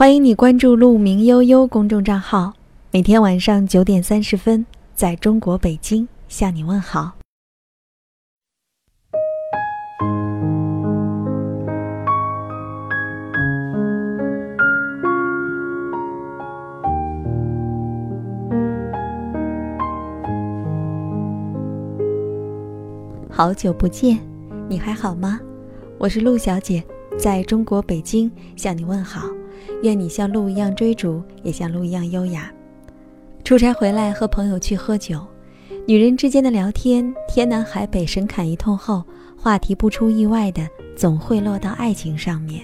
欢迎你关注“鹿鸣悠悠”公众账号，每天晚上九点三十分，在中国北京向你问好。好久不见，你还好吗？我是陆小姐，在中国北京向你问好。愿你像鹿一样追逐，也像鹿一样优雅。出差回来和朋友去喝酒，女人之间的聊天，天南海北神侃一通后，话题不出意外的总会落到爱情上面。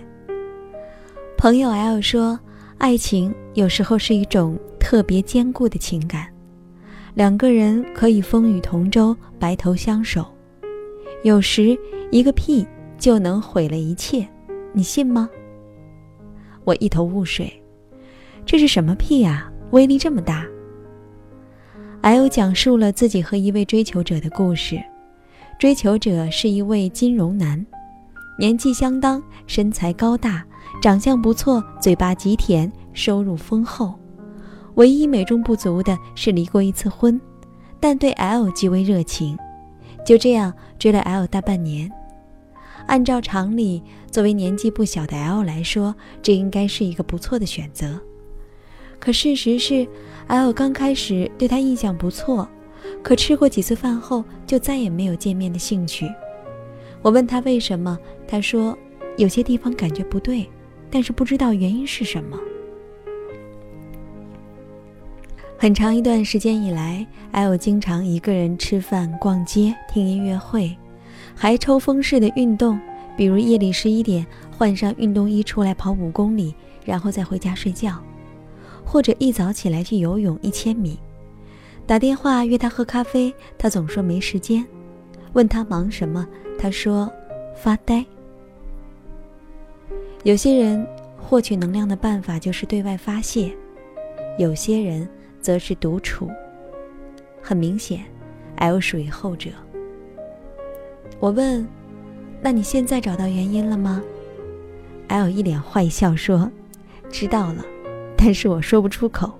朋友 L 说，爱情有时候是一种特别坚固的情感，两个人可以风雨同舟，白头相守；有时一个屁就能毁了一切，你信吗？我一头雾水，这是什么屁啊？威力这么大。L 讲述了自己和一位追求者的故事。追求者是一位金融男，年纪相当，身材高大，长相不错，嘴巴极甜，收入丰厚。唯一美中不足的是离过一次婚，但对 L 极为热情。就这样追了 L 大半年。按照常理，作为年纪不小的 L 来说，这应该是一个不错的选择。可事实是，L 刚开始对他印象不错，可吃过几次饭后，就再也没有见面的兴趣。我问他为什么，他说有些地方感觉不对，但是不知道原因是什么。很长一段时间以来，L 经常一个人吃饭、逛街、听音乐会。还抽风式的运动，比如夜里十一点换上运动衣出来跑五公里，然后再回家睡觉，或者一早起来去游泳一千米。打电话约他喝咖啡，他总说没时间。问他忙什么，他说发呆。有些人获取能量的办法就是对外发泄，有些人则是独处。很明显，L 属于后者。我问：“那你现在找到原因了吗？”L 一脸坏笑说：“知道了，但是我说不出口。”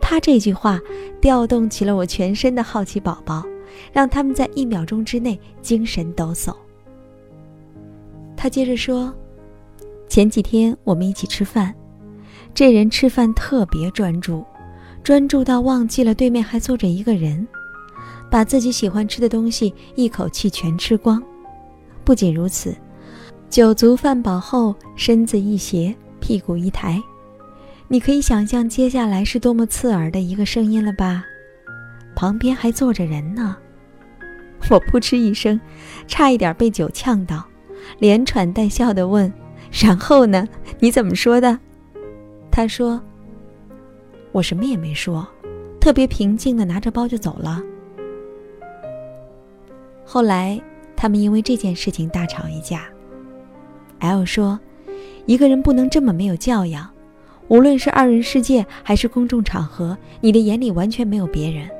他这句话调动起了我全身的好奇宝宝，让他们在一秒钟之内精神抖擞。他接着说：“前几天我们一起吃饭，这人吃饭特别专注，专注到忘记了对面还坐着一个人。”把自己喜欢吃的东西一口气全吃光，不仅如此，酒足饭饱后身子一斜，屁股一抬，你可以想象接下来是多么刺耳的一个声音了吧？旁边还坐着人呢，我扑哧一声，差一点被酒呛到，连喘带笑地问：“然后呢？你怎么说的？”他说：“我什么也没说，特别平静地拿着包就走了。”后来，他们因为这件事情大吵一架。L 说：“一个人不能这么没有教养，无论是二人世界还是公众场合，你的眼里完全没有别人。”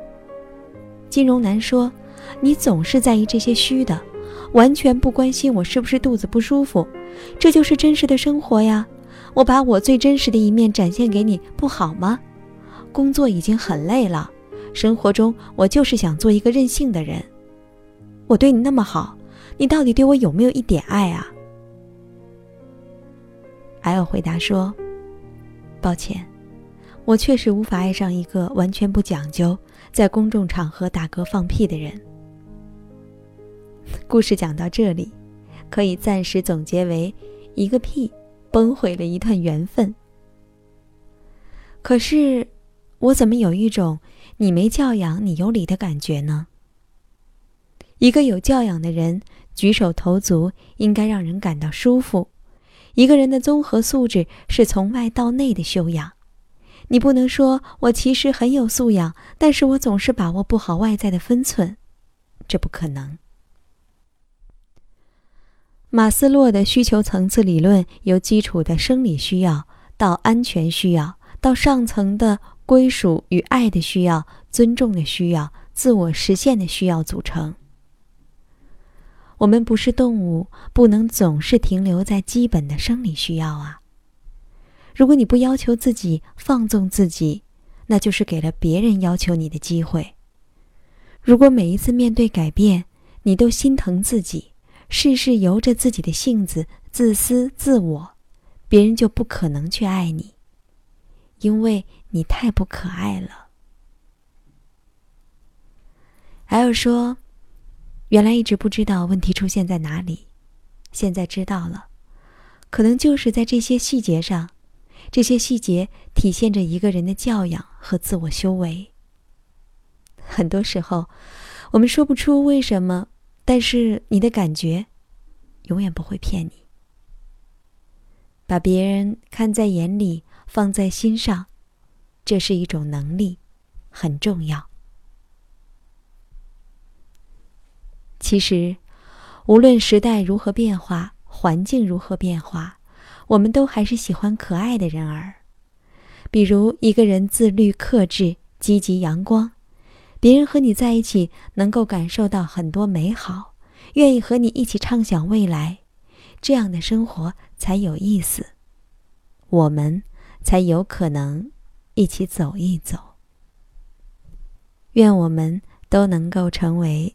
金融男说：“你总是在意这些虚的，完全不关心我是不是肚子不舒服，这就是真实的生活呀！我把我最真实的一面展现给你，不好吗？工作已经很累了，生活中我就是想做一个任性的人。”我对你那么好，你到底对我有没有一点爱啊？L 回答说：“抱歉，我确实无法爱上一个完全不讲究，在公众场合打嗝放屁的人。”故事讲到这里，可以暂时总结为：一个屁崩毁了一段缘分。可是，我怎么有一种你没教养，你有理的感觉呢？一个有教养的人举手投足应该让人感到舒服。一个人的综合素质是从外到内的修养。你不能说我其实很有素养，但是我总是把握不好外在的分寸，这不可能。马斯洛的需求层次理论由基础的生理需要到安全需要，到上层的归属与爱的需要、尊重的需要、自我实现的需要组成。我们不是动物，不能总是停留在基本的生理需要啊。如果你不要求自己放纵自己，那就是给了别人要求你的机会。如果每一次面对改变，你都心疼自己，事事由着自己的性子，自私自我，别人就不可能去爱你，因为你太不可爱了。还有说，原来一直不知道问题出现在哪里，现在知道了，可能就是在这些细节上，这些细节体现着一个人的教养和自我修为。很多时候，我们说不出为什么，但是你的感觉，永远不会骗你。把别人看在眼里，放在心上，这是一种能力，很重要。其实，无论时代如何变化，环境如何变化，我们都还是喜欢可爱的人儿。比如，一个人自律、克制、积极、阳光，别人和你在一起能够感受到很多美好，愿意和你一起畅想未来，这样的生活才有意思，我们才有可能一起走一走。愿我们都能够成为。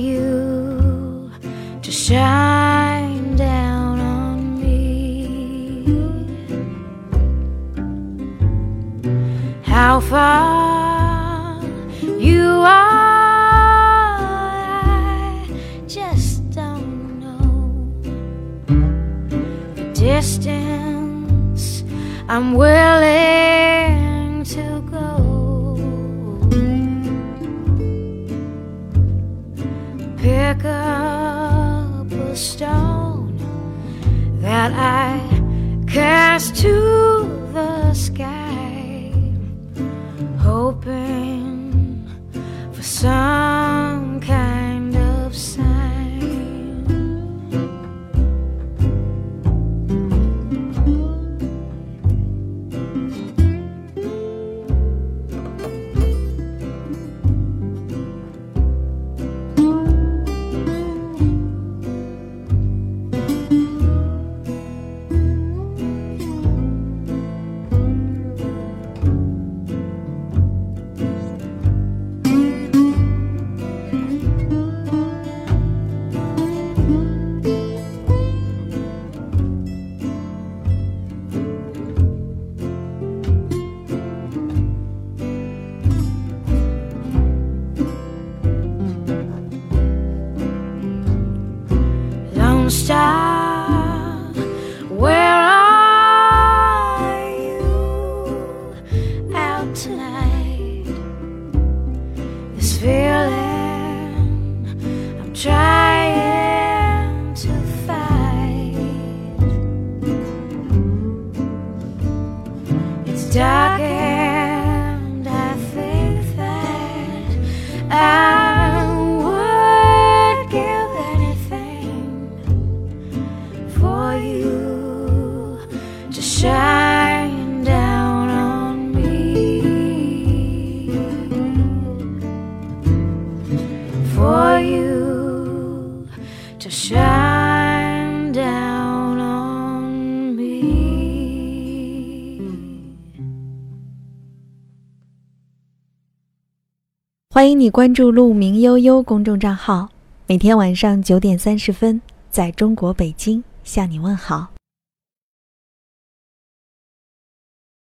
you to shine down on me. How far you are. I just don't know. The distance I'm willing Pick up a stone that I cast to the sky, hoping for some try 欢迎你关注“鹿鸣悠悠”公众账号，每天晚上九点三十分，在中国北京向你问好。